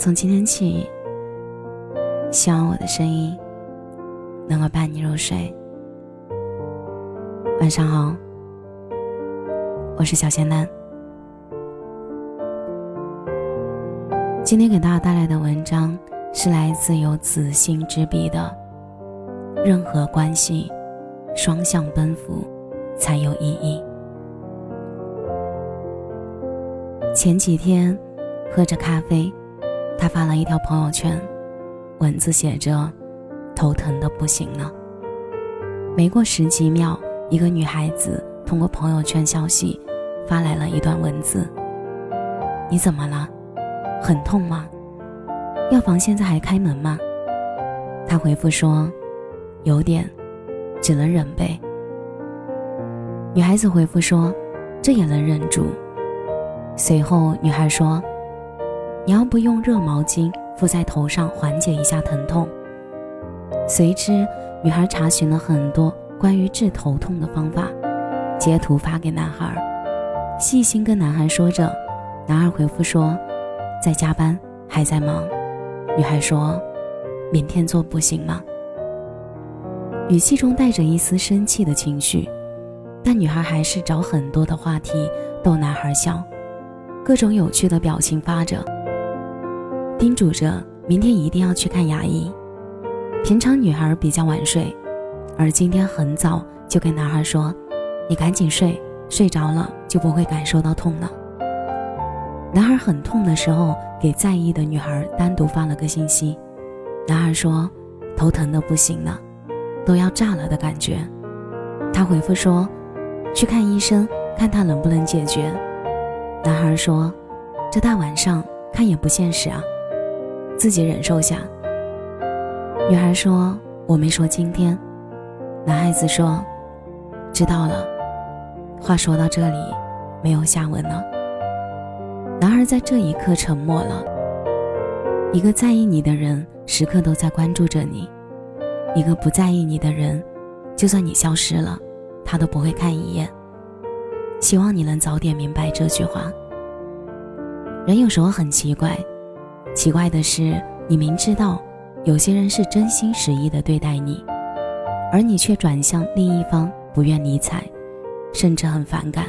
从今天起，希望我的声音能够伴你入睡。晚上好，我是小仙丹。今天给大家带来的文章是来自有子心之笔的。任何关系，双向奔赴才有意义。前几天，喝着咖啡，他发了一条朋友圈，文字写着：“头疼的不行了。”没过十几秒，一个女孩子通过朋友圈消息发来了一段文字：“你怎么了？很痛吗？药房现在还开门吗？”他回复说。有点，只能忍呗。女孩子回复说：“这也能忍住。”随后，女孩说：“你要不用热毛巾敷在头上缓解一下疼痛？”随之，女孩查询了很多关于治头痛的方法，截图发给男孩，细心跟男孩说着。男孩回复说：“在加班，还在忙。”女孩说：“明天做不行吗？”语气中带着一丝生气的情绪，但女孩还是找很多的话题逗男孩笑，各种有趣的表情发着，叮嘱着明天一定要去看牙医。平常女孩比较晚睡，而今天很早就跟男孩说：“你赶紧睡，睡着了就不会感受到痛了。”男孩很痛的时候，给在意的女孩单独发了个信息，男孩说：“头疼的不行了。”都要炸了的感觉，他回复说：“去看医生，看他能不能解决。”男孩说：“这大晚上看也不现实啊，自己忍受下。”女孩说：“我没说今天。”男孩子说：“知道了。”话说到这里，没有下文了。男孩在这一刻沉默了。一个在意你的人，时刻都在关注着你。一个不在意你的人，就算你消失了，他都不会看一眼。希望你能早点明白这句话。人有时候很奇怪，奇怪的是，你明知道有些人是真心实意的对待你，而你却转向另一方，不愿理睬，甚至很反感。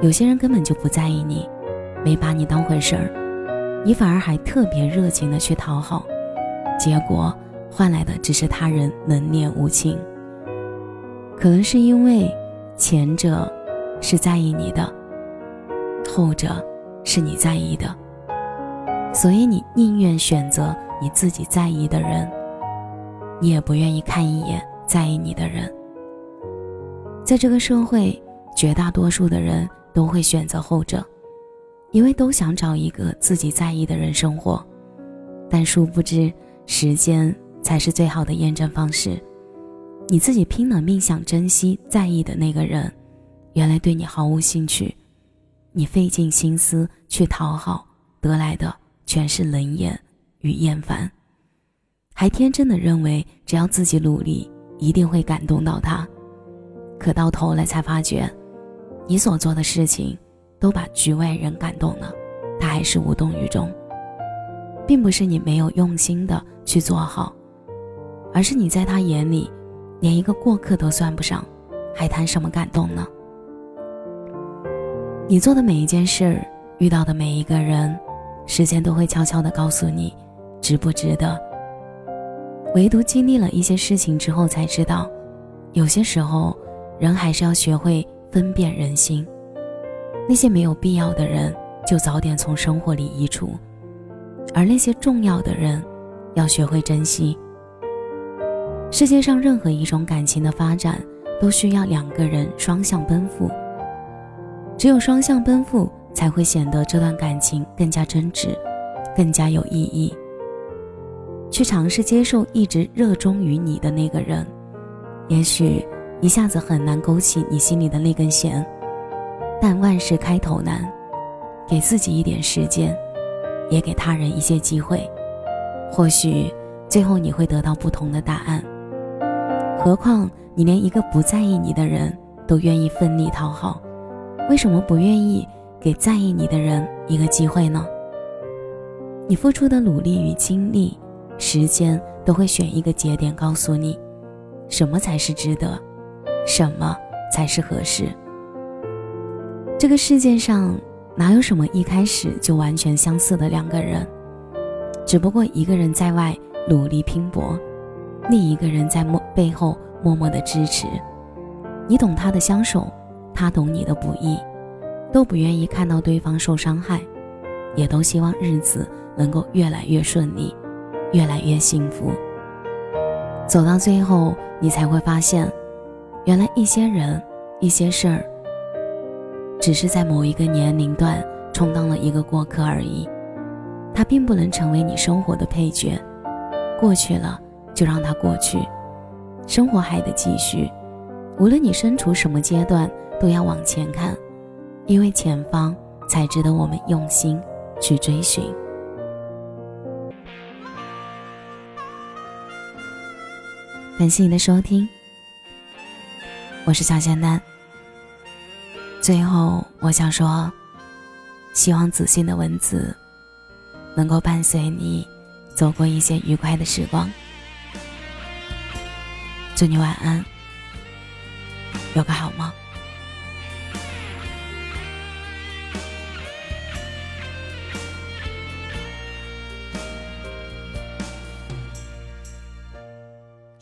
有些人根本就不在意你，没把你当回事儿，你反而还特别热情的去讨好，结果。换来的只是他人冷面无情。可能是因为前者是在意你的，后者是你在意的，所以你宁愿选择你自己在意的人，你也不愿意看一眼在意你的人。在这个社会，绝大多数的人都会选择后者，因为都想找一个自己在意的人生活，但殊不知时间。才是最好的验证方式。你自己拼了命想珍惜、在意的那个人，原来对你毫无兴趣。你费尽心思去讨好，得来的全是冷眼与厌烦，还天真的认为只要自己努力，一定会感动到他。可到头来才发觉，你所做的事情都把局外人感动了，他还是无动于衷。并不是你没有用心的去做好。而是你在他眼里，连一个过客都算不上，还谈什么感动呢？你做的每一件事，遇到的每一个人，时间都会悄悄的告诉你，值不值得。唯独经历了一些事情之后，才知道，有些时候，人还是要学会分辨人心。那些没有必要的人，就早点从生活里移除；而那些重要的人，要学会珍惜。世界上任何一种感情的发展，都需要两个人双向奔赴。只有双向奔赴，才会显得这段感情更加真挚，更加有意义。去尝试接受一直热衷于你的那个人，也许一下子很难勾起你心里的那根弦，但万事开头难，给自己一点时间，也给他人一些机会，或许最后你会得到不同的答案。何况你连一个不在意你的人都愿意奋力讨好，为什么不愿意给在意你的人一个机会呢？你付出的努力与精力，时间都会选一个节点告诉你，什么才是值得，什么才是合适。这个世界上哪有什么一开始就完全相似的两个人？只不过一个人在外努力拼搏，另一个人在默背后默默的支持。你懂他的相守，他懂你的不易，都不愿意看到对方受伤害，也都希望日子能够越来越顺利，越来越幸福。走到最后，你才会发现，原来一些人、一些事儿，只是在某一个年龄段充当了一个过客而已。他并不能成为你生活的配角，过去了就让它过去，生活还得继续。无论你身处什么阶段，都要往前看，因为前方才值得我们用心去追寻。感谢你的收听，我是小仙丹。最后，我想说，希望子欣的文字。能够伴随你走过一些愉快的时光。祝你晚安，有个好梦。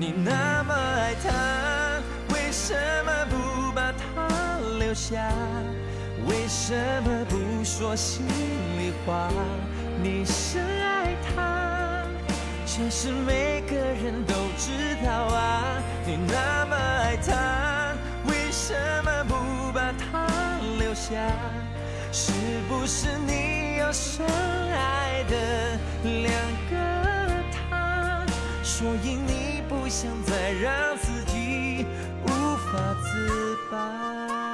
你那么爱他，为什么不把他留下？为什么不说心里话？你深爱他，其实每个人都知道啊。你那么爱他，为什么不把他留下？是不是你有深爱的两个他？所以你想再让自己无法自拔。